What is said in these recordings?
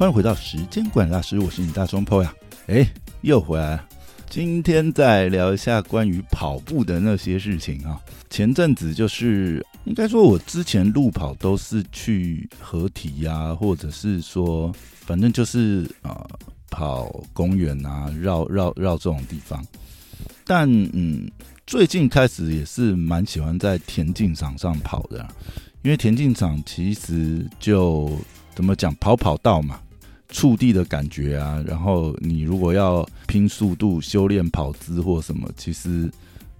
欢迎回到时间管理大师，我是你大双 PO 呀，哎，又回来了。今天再聊一下关于跑步的那些事情啊。前阵子就是应该说，我之前路跑都是去合体呀，或者是说，反正就是啊，跑公园啊，绕绕绕这种地方。但嗯，最近开始也是蛮喜欢在田径场上跑的，因为田径场其实就怎么讲，跑跑道嘛。触地的感觉啊，然后你如果要拼速度、修炼跑姿或什么，其实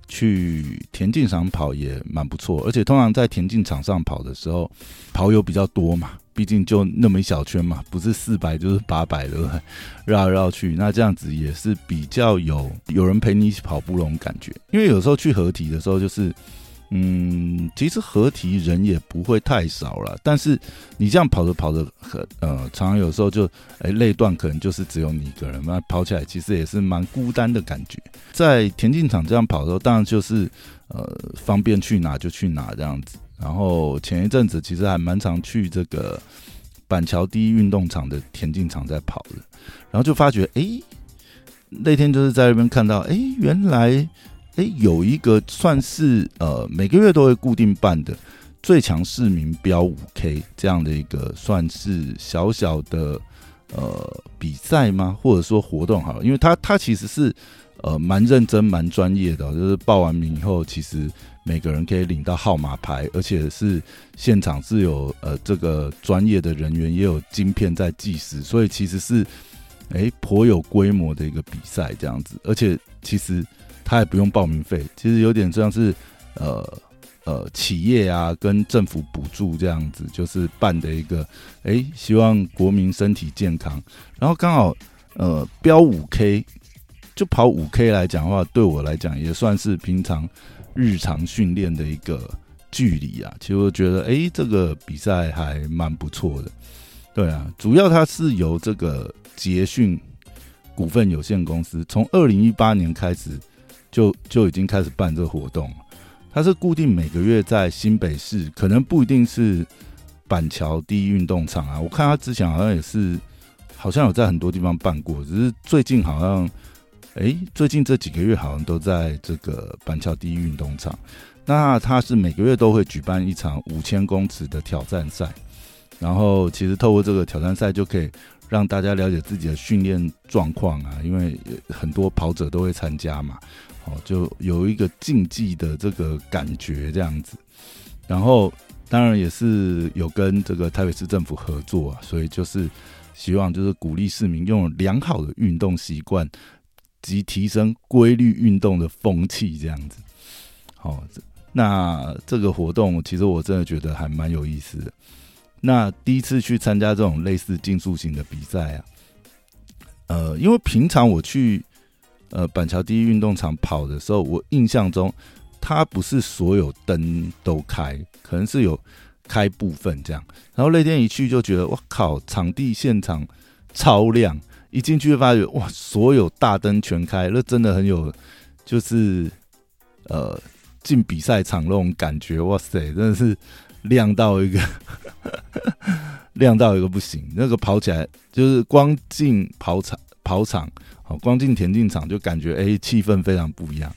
去田径场跑也蛮不错。而且通常在田径场上跑的时候，跑友比较多嘛，毕竟就那么一小圈嘛，不是四百就是八百的，绕来绕去，那这样子也是比较有有人陪你一起跑步那种感觉。因为有时候去合体的时候，就是。嗯，其实合体人也不会太少了，但是你这样跑着跑着，很呃，常常有时候就哎累段，可能就是只有你一个人，那跑起来其实也是蛮孤单的感觉。在田径场这样跑的时候，当然就是呃方便去哪就去哪这样子。然后前一阵子其实还蛮常去这个板桥第一运动场的田径场在跑的，然后就发觉哎，那天就是在那边看到哎，原来。哎，有一个算是呃每个月都会固定办的最强市民标五 K 这样的一个算是小小的呃比赛吗？或者说活动好了，因为它它其实是呃蛮认真蛮专业的，就是报完名以后，其实每个人可以领到号码牌，而且是现场是有呃这个专业的人员也有晶片在计时，所以其实是哎颇有规模的一个比赛这样子，而且其实。他也不用报名费，其实有点像是，呃呃，企业啊跟政府补助这样子，就是办的一个，哎，希望国民身体健康。然后刚好，呃，标五 K，就跑五 K 来讲的话，对我来讲也算是平常日常训练的一个距离啊。其实我觉得，哎，这个比赛还蛮不错的。对啊，主要它是由这个捷讯股份有限公司从二零一八年开始。就就已经开始办这个活动了，它是固定每个月在新北市，可能不一定是板桥第一运动场啊。我看他之前好像也是，好像有在很多地方办过，只是最近好像，哎，最近这几个月好像都在这个板桥第一运动场。那他是每个月都会举办一场五千公尺的挑战赛，然后其实透过这个挑战赛就可以让大家了解自己的训练状况啊，因为很多跑者都会参加嘛。哦，就有一个竞技的这个感觉这样子，然后当然也是有跟这个台北市政府合作啊，所以就是希望就是鼓励市民用良好的运动习惯及提升规律运动的风气这样子。好，那这个活动其实我真的觉得还蛮有意思的。那第一次去参加这种类似竞速型的比赛啊，呃，因为平常我去。呃，板桥第一运动场跑的时候，我印象中，它不是所有灯都开，可能是有开部分这样。然后那天一去就觉得，我靠，场地现场超亮，一进去就发觉，哇，所有大灯全开，那真的很有，就是呃，进比赛场那种感觉，哇塞，真的是亮到一个，亮到一个不行。那个跑起来就是光进跑场，跑场。光进田径场就感觉哎，气氛非常不一样，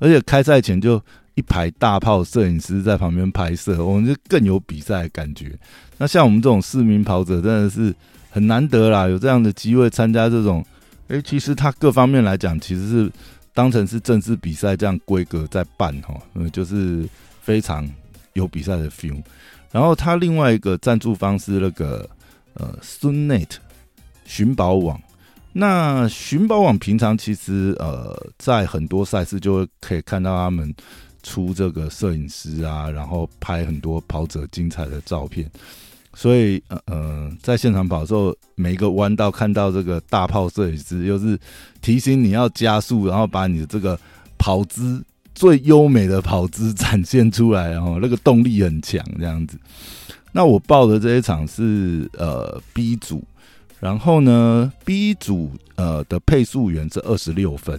而且开赛前就一排大炮摄影师在旁边拍摄，我们就更有比赛感觉。那像我们这种市民跑者，真的是很难得啦，有这样的机会参加这种，哎，其实他各方面来讲，其实是当成是正式比赛这样规格在办哈，嗯，就是非常有比赛的 feel。然后他另外一个赞助方是那个呃，Sunnet 寻宝网。那寻宝网平常其实呃，在很多赛事就会可以看到他们出这个摄影师啊，然后拍很多跑者精彩的照片。所以呃呃，在现场跑的时候，每一个弯道看到这个大炮摄影师，又是提醒你要加速，然后把你的这个跑姿最优美的跑姿展现出来，然后那个动力很强这样子。那我报的这一场是呃 B 组。然后呢，B 组呃的配速员是二十六分，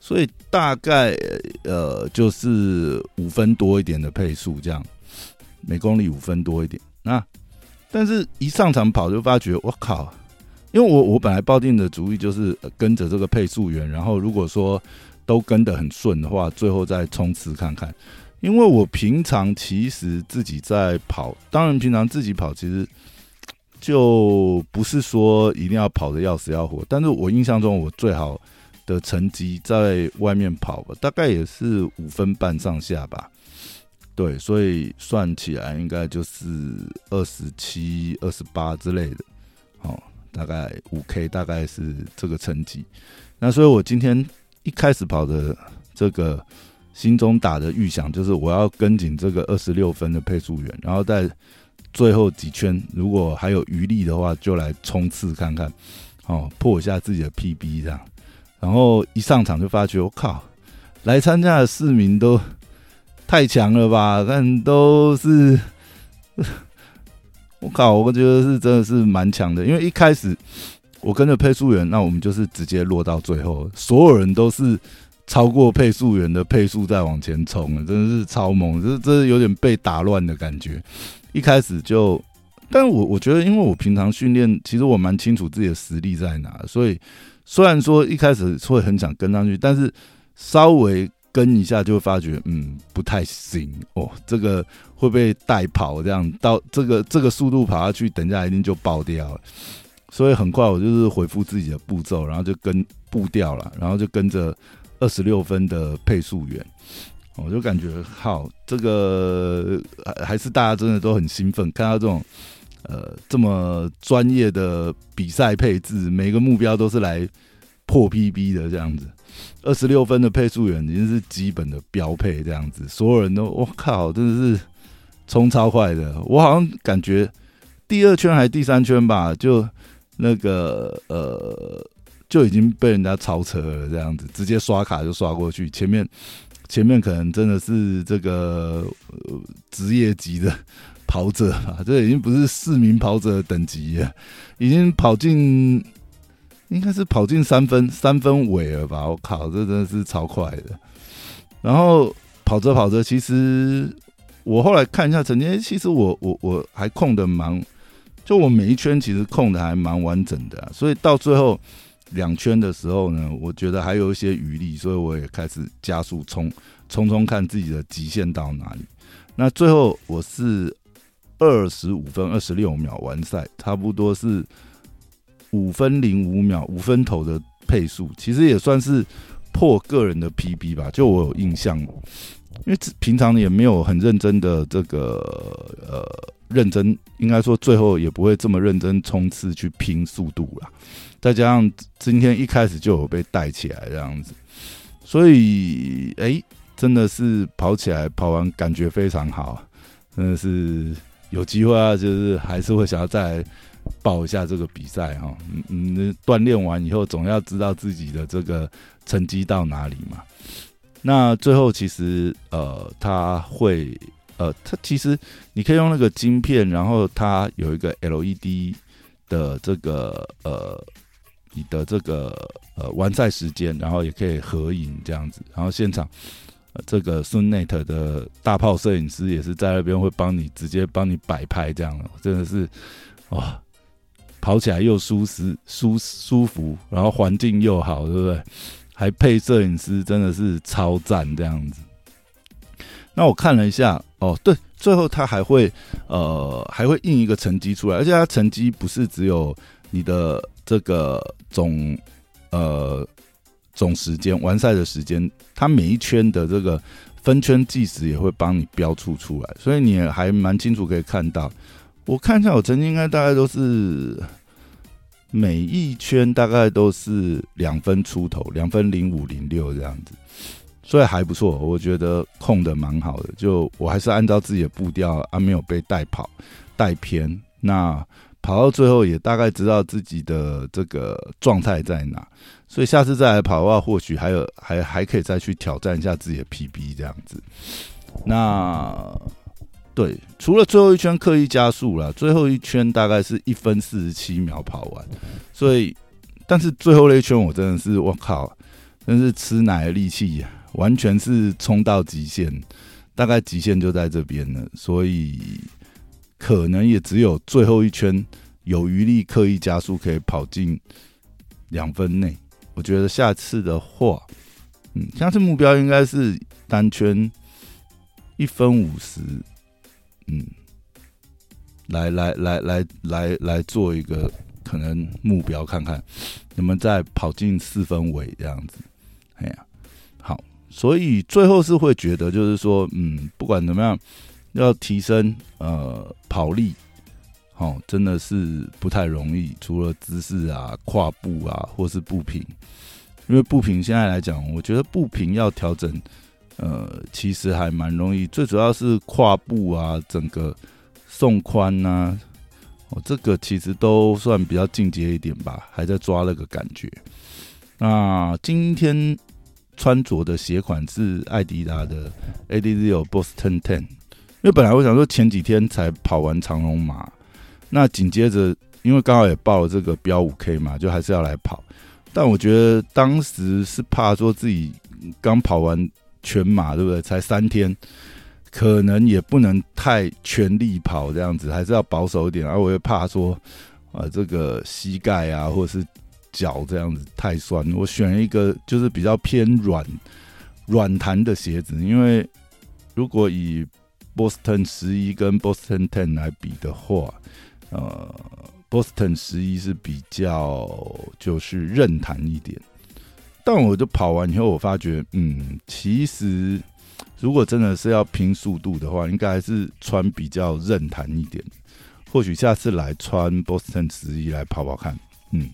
所以大概呃就是五分多一点的配速，这样每公里五分多一点。那但是一上场跑就发觉，我靠，因为我我本来抱定的主意就是跟着这个配速员，然后如果说都跟得很顺的话，最后再冲刺看看。因为我平常其实自己在跑，当然平常自己跑其实就不是说一定要跑的要死要活，但是我印象中我最好的成绩在外面跑吧，大概也是五分半上下吧。对，所以算起来应该就是二十七、二十八之类的，哦，大概五 K 大概是这个成绩。那所以我今天一开始跑的这个心中打的预想就是我要跟紧这个二十六分的配速员，然后在最后几圈如果还有余力的话，就来冲刺看看，哦，破一下自己的 PB 这样。然后一上场就发觉，我靠，来参加的市民都。太强了吧！但都是，我靠，我觉得是真的是蛮强的。因为一开始我跟着配速员，那我们就是直接落到最后，所有人都是超过配速员的配速在往前冲了，真的是超猛，这这有点被打乱的感觉。一开始就，但我我觉得，因为我平常训练，其实我蛮清楚自己的实力在哪，所以虽然说一开始会很想跟上去，但是稍微。跟一下就会发觉，嗯，不太行哦，这个会被带跑，这样到这个这个速度跑下去，等一下一定就爆掉了。所以很快我就是回复自己的步骤，然后就跟步调了，然后就跟着二十六分的配速员，我就感觉好，这个还是大家真的都很兴奋，看到这种呃这么专业的比赛配置，每个目标都是来破 PB 的这样子。二十六分的配速员已经是基本的标配，这样子，所有人都我靠，真的是冲超快的。我好像感觉第二圈还第三圈吧，就那个呃就已经被人家超车了，这样子，直接刷卡就刷过去。前面前面可能真的是这个职业级的跑者啊，这已经不是市民跑者的等级了，已经跑进。应该是跑进三分三分尾了吧？我靠，这真的是超快的。然后跑着跑着，其实我后来看一下成绩，其实我我我还控的蛮，就我每一圈其实控的还蛮完整的。所以到最后两圈的时候呢，我觉得还有一些余力，所以我也开始加速冲冲冲，看自己的极限到哪里。那最后我是二十五分二十六秒完赛，差不多是。五分零五秒，五分头的配速，其实也算是破个人的 PB 吧。就我有印象，因为平常也没有很认真的这个呃认真，应该说最后也不会这么认真冲刺去拼速度啦。再加上今天一开始就有被带起来这样子，所以哎，真的是跑起来跑完感觉非常好，真的是有机会啊，就是还是会想要再。报一下这个比赛哈，嗯，锻炼完以后总要知道自己的这个成绩到哪里嘛。那最后其实呃，他会呃，它其实你可以用那个晶片，然后它有一个 LED 的这个呃，你的这个呃完赛时间，然后也可以合影这样子。然后现场这个 Sunnet 的大炮摄影师也是在那边会帮你直接帮你摆拍这样，真的是哇。跑起来又舒适、舒舒服，然后环境又好，对不对？还配摄影师，真的是超赞这样子。那我看了一下，哦，对，最后他还会呃还会印一个成绩出来，而且他成绩不是只有你的这个总呃总时间完赛的时间，他每一圈的这个分圈计时也会帮你标出出来，所以你还蛮清楚可以看到。我看一下，我成绩应该大概都是每一圈大概都是两分出头，两分零五零六这样子，所以还不错。我觉得控的蛮好的，就我还是按照自己的步调啊，没有被带跑带偏。那跑到最后也大概知道自己的这个状态在哪，所以下次再来跑的话，或许还有还还可以再去挑战一下自己的 PB 这样子。那。对，除了最后一圈刻意加速了，最后一圈大概是一分四十七秒跑完，所以，但是最后那一圈我真的是我靠，真是吃奶的力气呀，完全是冲到极限，大概极限就在这边了，所以可能也只有最后一圈有余力刻意加速，可以跑进两分内。我觉得下次的话，嗯，下次目标应该是单圈一分五十，嗯，来来来来来来做一个可能目标，看看能不能再跑进四分尾这样子。哎呀，好，所以最后是会觉得，就是说，嗯，不管怎么样，要提升呃跑力。哦，真的是不太容易。除了姿势啊、跨步啊，或是步频，因为步频现在来讲，我觉得步频要调整，呃，其实还蛮容易。最主要是跨步啊，整个送宽呐，哦，这个其实都算比较进阶一点吧，还在抓那个感觉。那今天穿着的鞋款是艾迪达的 Adidas Boston Ten，因为本来我想说前几天才跑完长龙马。那紧接着，因为刚好也报了这个标五 K 嘛，就还是要来跑。但我觉得当时是怕说自己刚跑完全马，对不对？才三天，可能也不能太全力跑这样子，还是要保守一点。而我又怕说，啊，这个膝盖啊，或者是脚这样子太酸。我选一个就是比较偏软、软弹的鞋子，因为如果以 Boston 十一跟 Boston Ten 来比的话。呃，Boston 十一是比较就是韧弹一点，但我就跑完以后，我发觉，嗯，其实如果真的是要拼速度的话，应该还是穿比较韧弹一点。或许下次来穿 Boston 十一来跑跑看，嗯，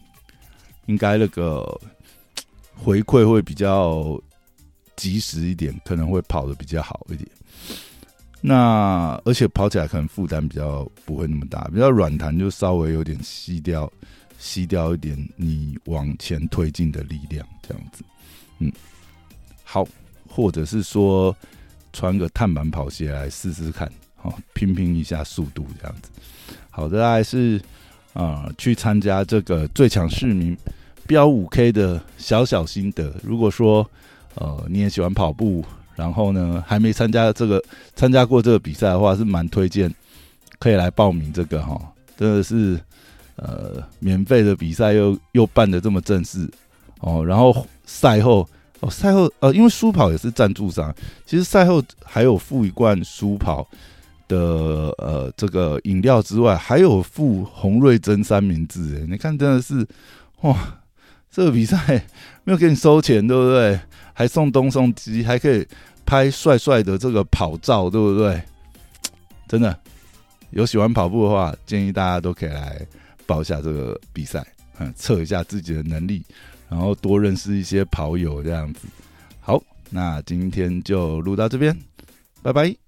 应该那个回馈会比较及时一点，可能会跑的比较好一点。那而且跑起来可能负担比较不会那么大，比较软弹就稍微有点吸掉，吸掉一点你往前推进的力量，这样子，嗯，好，或者是说穿个碳板跑鞋来试试看，好拼拼一下速度这样子。好的，还是啊去参加这个最强市民标五 K 的小小心得。如果说呃你也喜欢跑步。然后呢，还没参加这个参加过这个比赛的话，是蛮推荐可以来报名这个哈，真的是呃免费的比赛又又办的这么正式哦。然后赛后赛后呃，因为舒跑也是赞助商，其实赛后还有付一罐舒跑的呃这个饮料之外，还有附洪瑞珍三明治哎，你看真的是哇，这个比赛没有给你收钱对不对？还送东送西，还可以拍帅帅的这个跑照，对不对？真的有喜欢跑步的话，建议大家都可以来报一下这个比赛，嗯，测一下自己的能力，然后多认识一些跑友这样子。好，那今天就录到这边，拜拜。